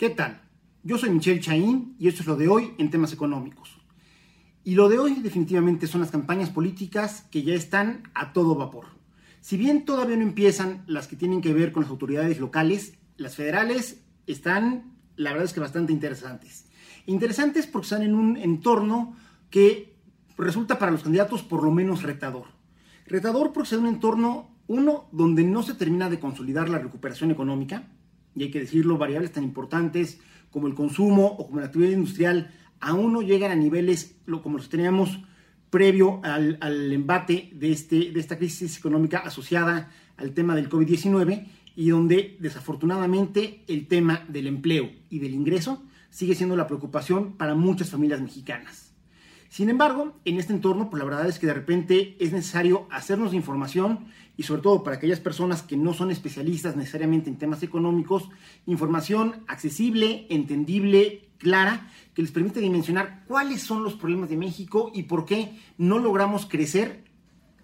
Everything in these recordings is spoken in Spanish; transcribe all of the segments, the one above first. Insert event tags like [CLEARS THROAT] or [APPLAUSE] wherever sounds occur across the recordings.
¿Qué tal? Yo soy Michelle Chaín y esto es lo de hoy en temas económicos. Y lo de hoy definitivamente son las campañas políticas que ya están a todo vapor. Si bien todavía no empiezan las que tienen que ver con las autoridades locales, las federales están, la verdad es que bastante interesantes. Interesantes porque están en un entorno que resulta para los candidatos por lo menos retador. Retador porque es un entorno, uno, donde no se termina de consolidar la recuperación económica, y hay que decirlo, variables tan importantes como el consumo o como la actividad industrial aún no llegan a niveles como los teníamos previo al, embate de, este, de esta crisis económica asociada al tema del COVID-19 y donde desafortunadamente el tema del empleo y del ingreso sigue siendo la preocupación para muchas familias mexicanas. Sin embargo, en este entorno, pues la verdad es que de repente es necesario hacernos información y sobre todo para aquellas personas que no son especialistas necesariamente en temas económicos, información accesible, entendible, clara, que les permite dimensionar cuáles son los problemas de México y por qué no logramos crecer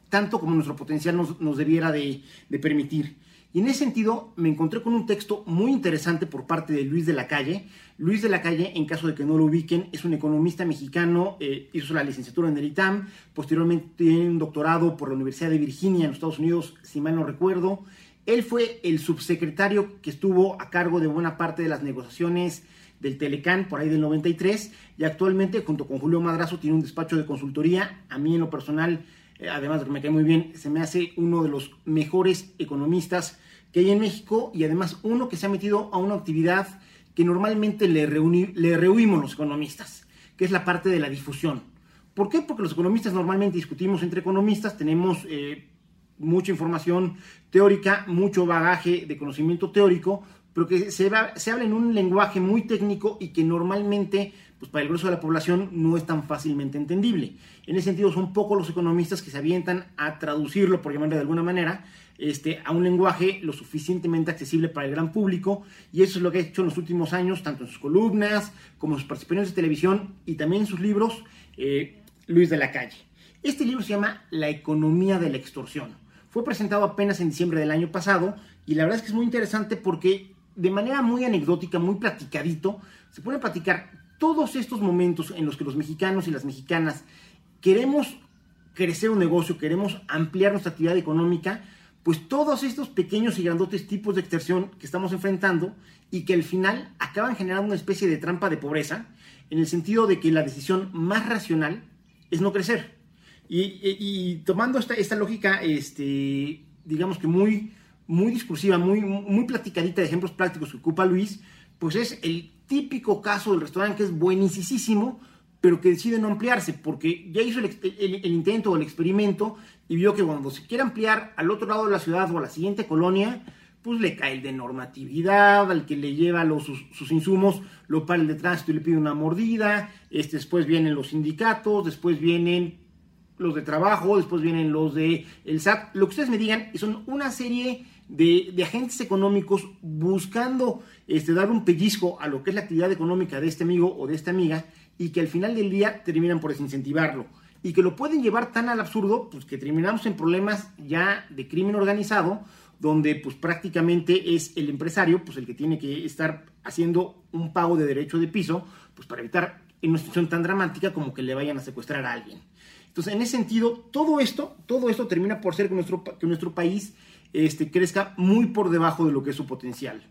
tanto como nuestro potencial nos, debiera de permitir. Y en ese sentido me encontré con un texto muy interesante por parte de Luis de la Calle. Luis de la Calle, en caso de que no lo ubiquen, es un economista mexicano, eh, hizo la licenciatura en el ITAM, posteriormente tiene un doctorado por la Universidad de Virginia en los Estados Unidos, si mal no recuerdo. Él fue el subsecretario que estuvo a cargo de buena parte de las negociaciones del Telecán por ahí del 93 y actualmente junto con Julio Madrazo tiene un despacho de consultoría. A mí en lo personal eh, además de que me cae muy bien, se me hace uno de los mejores economistas que hay en México y además uno que se ha metido a una actividad que normalmente le, le rehuimos los economistas, que es la parte de la difusión. ¿Por qué? Porque los economistas normalmente discutimos entre economistas, tenemos eh, mucha información teórica, mucho bagaje de conocimiento teórico, pero que se, se habla en un lenguaje muy técnico y que normalmente pues para el grueso de la población no es tan fácilmente entendible. En ese sentido, son pocos los economistas que se avientan a traducirlo, por llamarlo de alguna manera, este, a un lenguaje lo suficientemente accesible para el gran público, y eso es lo que ha hecho en los últimos años, tanto en sus columnas como en sus participaciones de televisión y también en sus libros, eh, Luis de la Calle. Este libro se llama La economía de la extorsión. Fue presentado apenas en diciembre del año pasado y la verdad es que es muy interesante porque de manera muy anecdótica, muy platicadito, se puede platicar todos estos momentos en los que los mexicanos y las mexicanas queremos crecer un negocio, queremos ampliar nuestra actividad económica, pues todos estos pequeños y grandotes tipos de extorsión que estamos enfrentando y que al final acaban generando una especie de trampa de pobreza, en el sentido de que la decisión más racional es no crecer. Y, tomando esta, esta lógica, este, digamos que muy, muy discursiva, muy, muy platicadita de ejemplos prácticos que ocupa Luis, pues es el típico caso del restaurante que es buenísimo, pero que decide no ampliarse, porque ya hizo el, intento o el experimento y vio que cuando se quiere ampliar al otro lado de la ciudad o a la siguiente colonia, pues le cae el de normatividad, al que le lleva los, sus, insumos, lo para el de tránsito y le pide una mordida, este, después vienen los sindicatos, después vienen los de trabajo, después vienen los de el SAT, lo que ustedes me digan, son una serie de, agentes económicos buscando este, dar un pellizco a lo que es la actividad económica de este amigo o de esta amiga y que al final del día terminan por desincentivarlo y que lo pueden llevar tan al absurdo pues que terminamos en problemas ya de crimen organizado donde pues prácticamente es el empresario pues el que tiene que estar haciendo un pago de derecho de piso pues para evitar en una situación tan dramática como que le vayan a secuestrar a alguien. Entonces, en ese sentido, todo esto, todo esto termina por ser que nuestro, que nuestro país este, crezca muy por debajo de lo que es su potencial.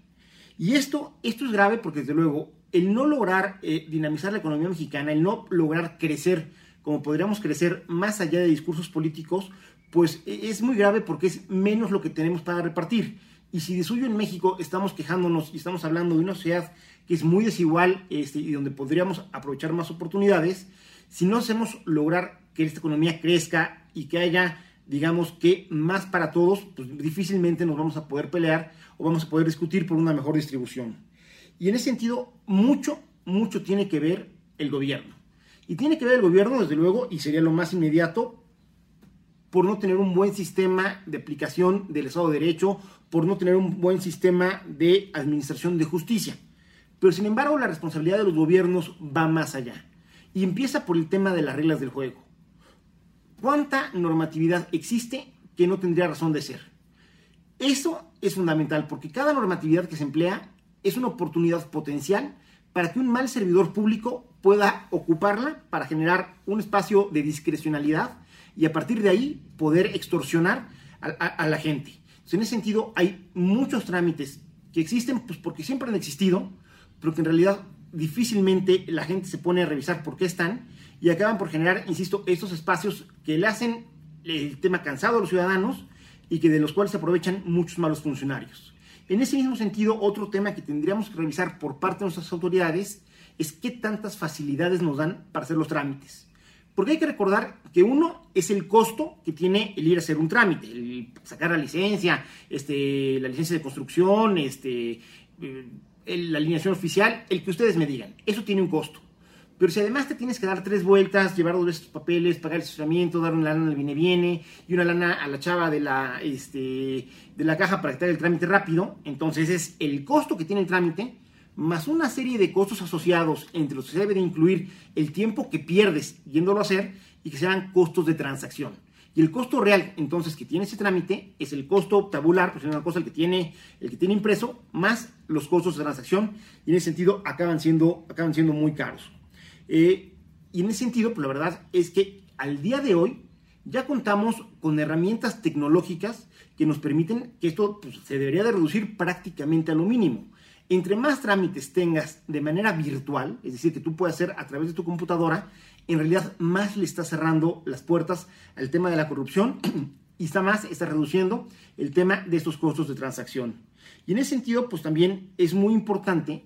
Y esto, esto es grave porque, desde luego, el no lograr eh, dinamizar la economía mexicana, el no lograr crecer como podríamos crecer más allá de discursos políticos, pues e, es muy grave porque es menos lo que tenemos para repartir. Y si de suyo en México estamos quejándonos y estamos hablando de una sociedad que es muy desigual este, y donde podríamos aprovechar más oportunidades, si no hacemos lograr que esta economía crezca y que haya digamos que más para todos, pues difícilmente nos vamos a poder pelear o vamos a poder discutir por una mejor distribución. Y en ese sentido, mucho, mucho tiene que ver el gobierno. Y tiene que ver el gobierno, desde luego, y sería lo más inmediato, por no tener un buen sistema de aplicación del Estado de Derecho, por no tener un buen sistema de administración de justicia. Pero sin embargo, la responsabilidad de los gobiernos va más allá. Y empieza por el tema de las reglas del juego. ¿Cuánta normatividad existe que no tendría razón de ser? Eso es fundamental porque cada normatividad que se emplea es una oportunidad potencial para que un mal servidor público pueda ocuparla para generar un espacio de discrecionalidad y a partir de ahí poder extorsionar a, la gente. en ese sentido, hay muchos trámites que existen pues, porque siempre han existido, pero que en realidad difícilmente la gente se pone a revisar por qué están y acaban por generar, insisto, estos espacios que le hacen el tema cansado a los ciudadanos y que de los cuales se aprovechan muchos malos funcionarios. En ese mismo sentido, otro tema que tendríamos que revisar por parte de nuestras autoridades es qué tantas facilidades nos dan para hacer los trámites. Porque hay que recordar que uno es el costo que tiene el ir a hacer un trámite, el sacar la licencia, este, la licencia de construcción, este, la alineación oficial, el que ustedes me digan. Eso tiene un costo. Pero si además te tienes que dar tres vueltas, llevar dos veces tus papeles, pagar el estacionamiento, dar una lana al viene viene y una lana a la chava de la, este, de la caja para que te haga el trámite rápido, entonces es el costo que tiene el trámite más una serie de costos asociados entre los que se debe de incluir el tiempo que pierdes yéndolo a hacer y que sean costos de transacción. Y el costo real, entonces, que tiene ese trámite es el costo tabular, pues es una cosa el que tiene, el que tiene impreso, más los costos de transacción, y en ese sentido acaban siendo, acaban siendo muy caros. Eh, y en ese sentido, pues la verdad es que al día de hoy ya contamos con herramientas tecnológicas que nos permiten que esto pues, se debería de reducir prácticamente a lo mínimo. Entre más trámites tengas de manera virtual, es decir, que tú puedas hacer a través de tu computadora, en realidad más le estás cerrando las puertas al tema de la corrupción [CLEARS THROAT] y está más, está reduciendo el tema de estos costos de transacción. Y en ese sentido, pues también es muy importante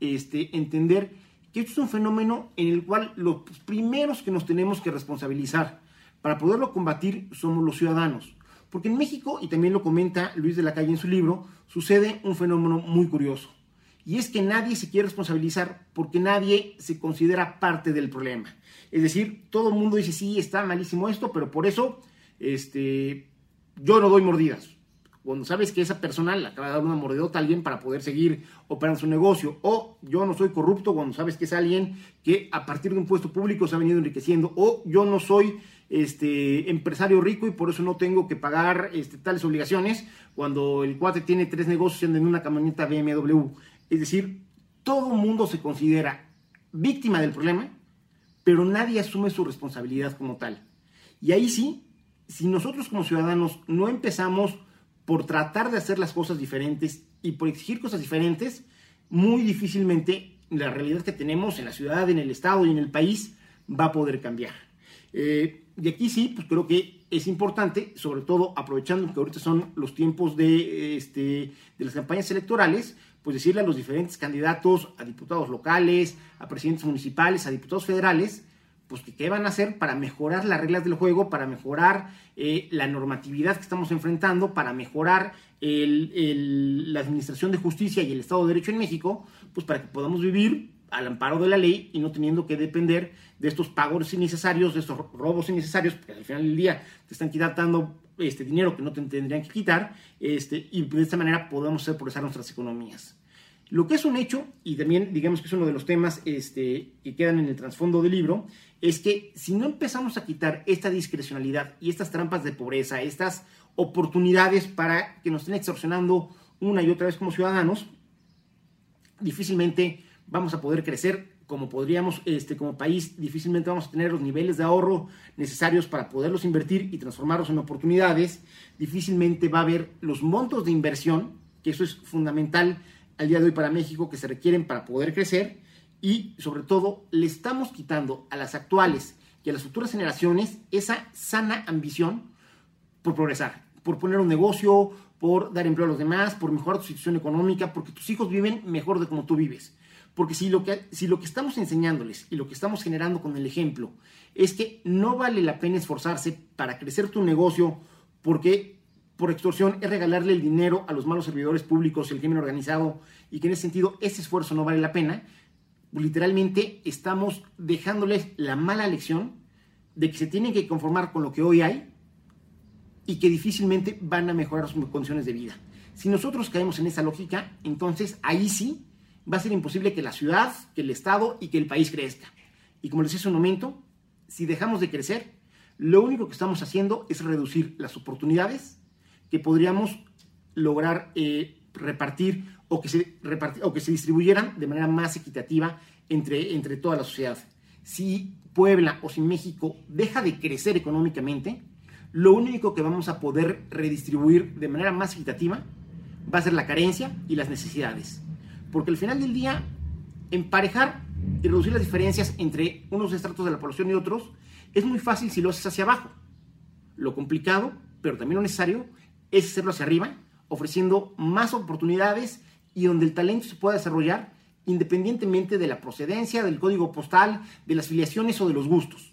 este, entender que esto es un fenómeno en el cual los primeros que nos tenemos que responsabilizar para poderlo combatir somos los ciudadanos. Porque en México, y también lo comenta Luis de la Calle en su libro, sucede un fenómeno muy curioso. Y es que nadie se quiere responsabilizar porque nadie se considera parte del problema. Es decir, todo el mundo dice, sí, está malísimo esto, pero por eso este, yo no doy mordidas cuando sabes que esa persona le acaba de dar una mordedota a alguien para poder seguir operando su negocio. O yo no soy corrupto cuando sabes que es alguien que a partir de un puesto público se ha venido enriqueciendo. O yo no soy este, empresario rico y por eso no tengo que pagar este, tales obligaciones cuando el cuate tiene tres negocios en una camioneta BMW. Es decir, todo mundo se considera víctima del problema, pero nadie asume su responsabilidad como tal. Y ahí sí, si nosotros como ciudadanos no empezamos por tratar de hacer las cosas diferentes y por exigir cosas diferentes, muy difícilmente la realidad que tenemos en la ciudad, en el estado y en el país va a poder cambiar. Eh, y aquí sí, pues creo que es importante, sobre todo aprovechando que ahorita son los tiempos de, este, de las campañas electorales, pues decirle a los diferentes candidatos, a diputados locales, a presidentes municipales, a diputados federales, pues qué van a hacer para mejorar las reglas del juego, para mejorar eh, la normatividad que estamos enfrentando, para mejorar la administración de justicia y el Estado de Derecho en México, pues para que podamos vivir al amparo de la ley y no teniendo que depender de estos pagos innecesarios, de estos robos innecesarios, porque al final del día te están quitando este dinero que no te tendrían que quitar, este, y de esta manera podamos hacer progresar nuestras economías. Lo que es un hecho, y también digamos que es uno de los temas este, que quedan en el trasfondo del libro, es que si no empezamos a quitar esta discrecionalidad y estas trampas de pobreza, estas oportunidades para que nos estén extorsionando una y otra vez como ciudadanos, difícilmente vamos a poder crecer como podríamos, este, como país, difícilmente vamos a tener los niveles de ahorro necesarios para poderlos invertir y transformarlos en oportunidades, difícilmente va a haber los montos de inversión, que eso es fundamental al día de hoy para México que se requieren para poder crecer y sobre todo le estamos quitando a las actuales y a las futuras generaciones esa sana ambición por progresar, por poner un negocio, por dar empleo a los demás, por mejorar tu situación económica, porque tus hijos viven mejor de como tú vives. Porque si lo, que, si lo que estamos enseñándoles y lo que estamos generando con el ejemplo es que no vale la pena esforzarse para crecer tu negocio porque por extorsión es regalarle el dinero a los malos servidores públicos, el crimen organizado, y que en ese sentido ese esfuerzo no vale la pena, literalmente estamos dejándoles la mala lección de que se tienen que conformar con lo que hoy hay y que difícilmente van a mejorar sus condiciones de vida. Si nosotros caemos en esa lógica, entonces ahí sí va a ser imposible que la ciudad, que el Estado y que el país crezca. Y como les decía hace un momento, si dejamos de crecer, lo único que estamos haciendo es reducir las oportunidades que podríamos lograr eh, repartir o que se, o que se distribuyeran de manera más equitativa entre, entre toda la sociedad. Si Puebla o si México deja de crecer económicamente, lo único que vamos a poder redistribuir de manera más equitativa va a ser la carencia y las necesidades. Porque al final del día, emparejar y reducir las diferencias entre unos estratos de la población y otros es muy fácil si lo haces hacia abajo. Lo complicado, pero también lo necesario, es hacerlo hacia arriba, ofreciendo más oportunidades y donde el talento se pueda desarrollar independientemente de la procedencia, del código postal, de las filiaciones o de los gustos.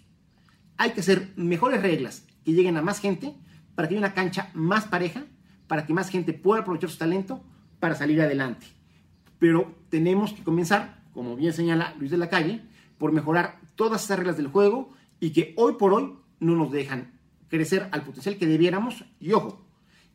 Hay que hacer mejores reglas que lleguen a más gente para que haya una cancha más pareja, para que más gente pueda aprovechar su talento para salir adelante. Pero tenemos que comenzar, como bien señala Luis de la Calle, por mejorar todas esas reglas del juego y que hoy por hoy no nos dejan crecer al potencial que debiéramos y ojo,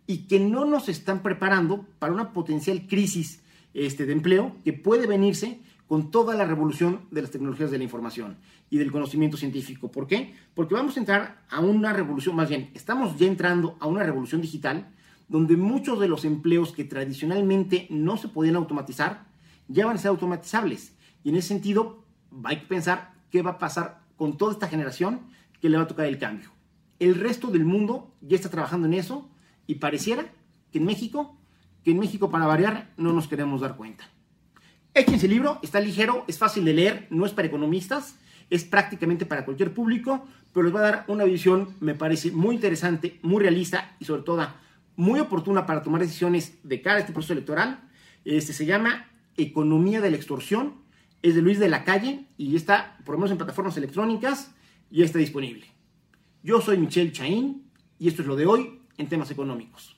y que no nos están preparando para una potencial crisis este, de empleo que puede venirse con toda la revolución de las tecnologías de la información y del conocimiento científico. ¿Por qué? Porque vamos a entrar a una revolución, más bien, estamos ya entrando a una revolución digital donde muchos de los empleos que tradicionalmente no se podían automatizar ya van a ser automatizables. Y en ese sentido, hay que pensar qué va a pasar con toda esta generación que le va a tocar el cambio. El resto del mundo ya está trabajando en eso y pareciera que en México, que en México para variar no nos queremos dar cuenta. Échense el libro, está ligero, es fácil de leer, no es para economistas, es prácticamente para cualquier público, pero les va a dar una visión, me parece, muy interesante, muy realista y sobre todo muy oportuna para tomar decisiones de cara a este proceso electoral. Este se llama Economía de la Extorsión, es de Luis de la Calle y está por lo menos en plataformas electrónicas y está disponible. Yo soy Michelle Chaín y esto es lo de hoy en temas económicos.